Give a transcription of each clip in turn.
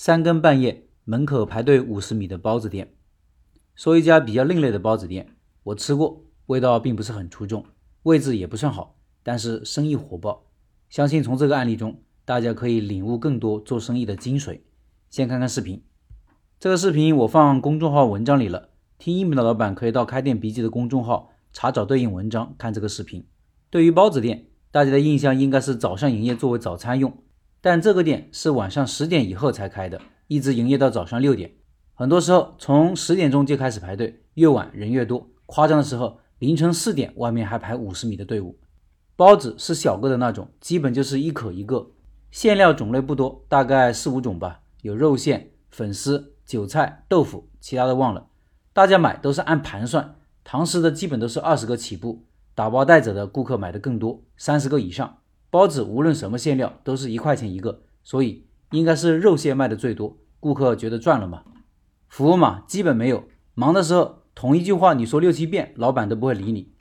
三更半夜门口排队五十米的包子店。说一家比较另类的包子店，我吃过，味道并不是很出众，位置也不算好，但是生意火爆。相信从这个案例中，大家可以领悟更多做生意的精髓。先看看视频，这个视频我放公众号文章里了，听音频的老板可以到开店笔记的公众号查找对应文章看这个视频。对于包子店，大家的印象应该是早上营业作为早餐用。但这个店是晚上十点以后才开的，一直营业到早上六点。很多时候从十点钟就开始排队，越晚人越多。夸张的时候，凌晨四点外面还排五十米的队伍。包子是小个的那种，基本就是一口一个，馅料种类不多，大概四五种吧，有肉馅、粉丝、韭菜、豆腐，其他的忘了。大家买都是按盘算，堂食的基本都是二十个起步，打包带走的顾客买的更多，三十个以上。包子无论什么馅料都是一块钱一个，所以应该是肉馅卖的最多，顾客觉得赚了嘛。服务嘛，基本没有。忙的时候，同一句话你说六七遍，老板都不会理你。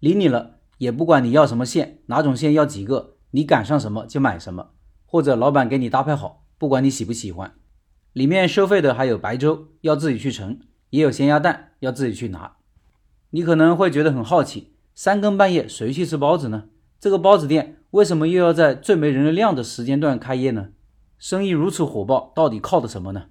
理你了，也不管你要什么馅，哪种馅要几个，你赶上什么就买什么，或者老板给你搭配好，不管你喜不喜欢。里面收费的还有白粥，要自己去盛，也有咸鸭蛋，要自己去拿。你可能会觉得很好奇，三更半夜谁去吃包子呢？这个包子店为什么又要在最没人流量的时间段开业呢？生意如此火爆，到底靠的什么呢？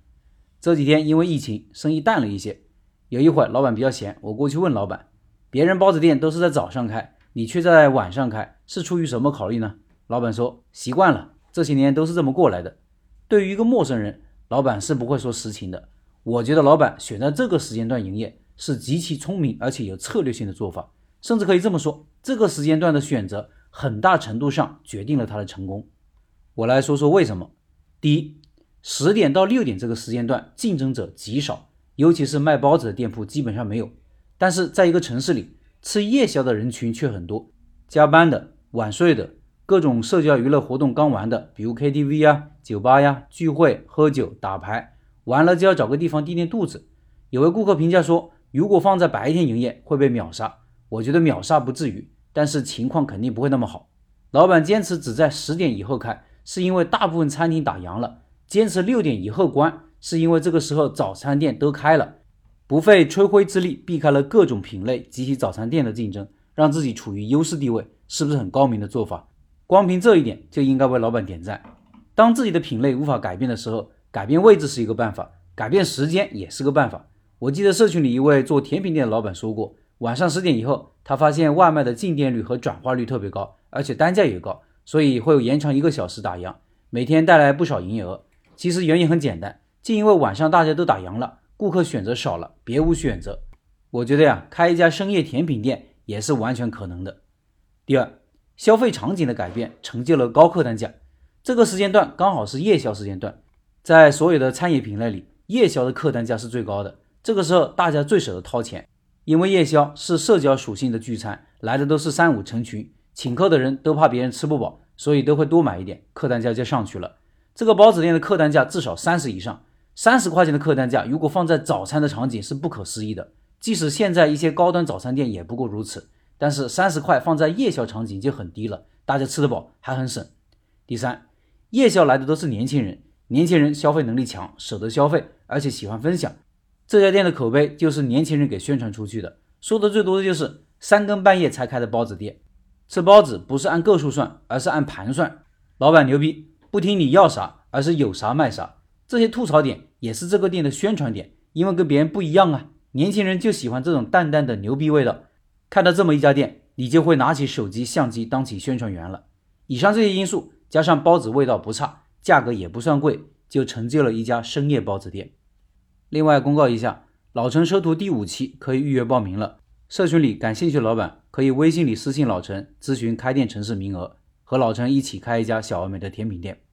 这几天因为疫情，生意淡了一些。有一会儿老板比较闲，我过去问老板：“别人包子店都是在早上开，你却在晚上开，是出于什么考虑呢？”老板说：“习惯了，这些年都是这么过来的。”对于一个陌生人，老板是不会说实情的。我觉得老板选在这个时间段营业是极其聪明而且有策略性的做法，甚至可以这么说，这个时间段的选择。很大程度上决定了他的成功。我来说说为什么。第一，十点到六点这个时间段竞争者极少，尤其是卖包子的店铺基本上没有。但是在一个城市里，吃夜宵的人群却很多，加班的、晚睡的、各种社交娱乐活动刚完的，比如 KTV 啊、酒吧呀、聚会、喝酒、打牌，完了就要找个地方垫垫肚子。有位顾客评价说，如果放在白天营业会被秒杀。我觉得秒杀不至于。但是情况肯定不会那么好。老板坚持只在十点以后开，是因为大部分餐厅打烊了；坚持六点以后关，是因为这个时候早餐店都开了，不费吹灰之力避开了各种品类及其早餐店的竞争，让自己处于优势地位，是不是很高明的做法？光凭这一点就应该为老板点赞。当自己的品类无法改变的时候，改变位置是一个办法，改变时间也是个办法。我记得社群里一位做甜品店的老板说过。晚上十点以后，他发现外卖的进店率和转化率特别高，而且单价也高，所以会有延长一个小时打烊，每天带来不少营业额。其实原因很简单，就因为晚上大家都打烊了，顾客选择少了，别无选择。我觉得呀，开一家深夜甜品店也是完全可能的。第二，消费场景的改变成就了高客单价。这个时间段刚好是夜宵时间段，在所有的餐饮品类里，夜宵的客单价是最高的。这个时候大家最舍得掏钱。因为夜宵是社交属性的聚餐，来的都是三五成群，请客的人都怕别人吃不饱，所以都会多买一点，客单价就上去了。这个包子店的客单价至少三十以上，三十块钱的客单价，如果放在早餐的场景是不可思议的。即使现在一些高端早餐店也不过如此，但是三十块放在夜宵场景就很低了，大家吃得饱还很省。第三，夜宵来的都是年轻人，年轻人消费能力强，舍得消费，而且喜欢分享。这家店的口碑就是年轻人给宣传出去的，说的最多的就是三更半夜才开的包子店。吃包子不是按个数算，而是按盘算。老板牛逼，不听你要啥，而是有啥卖啥。这些吐槽点也是这个店的宣传点，因为跟别人不一样啊。年轻人就喜欢这种淡淡的牛逼味道。看到这么一家店，你就会拿起手机相机当起宣传员了。以上这些因素加上包子味道不差，价格也不算贵，就成就了一家深夜包子店。另外公告一下，老陈收徒第五期可以预约报名了。社群里感兴趣的老板可以微信里私信老陈咨询开店城市名额，和老陈一起开一家小而美的甜品店。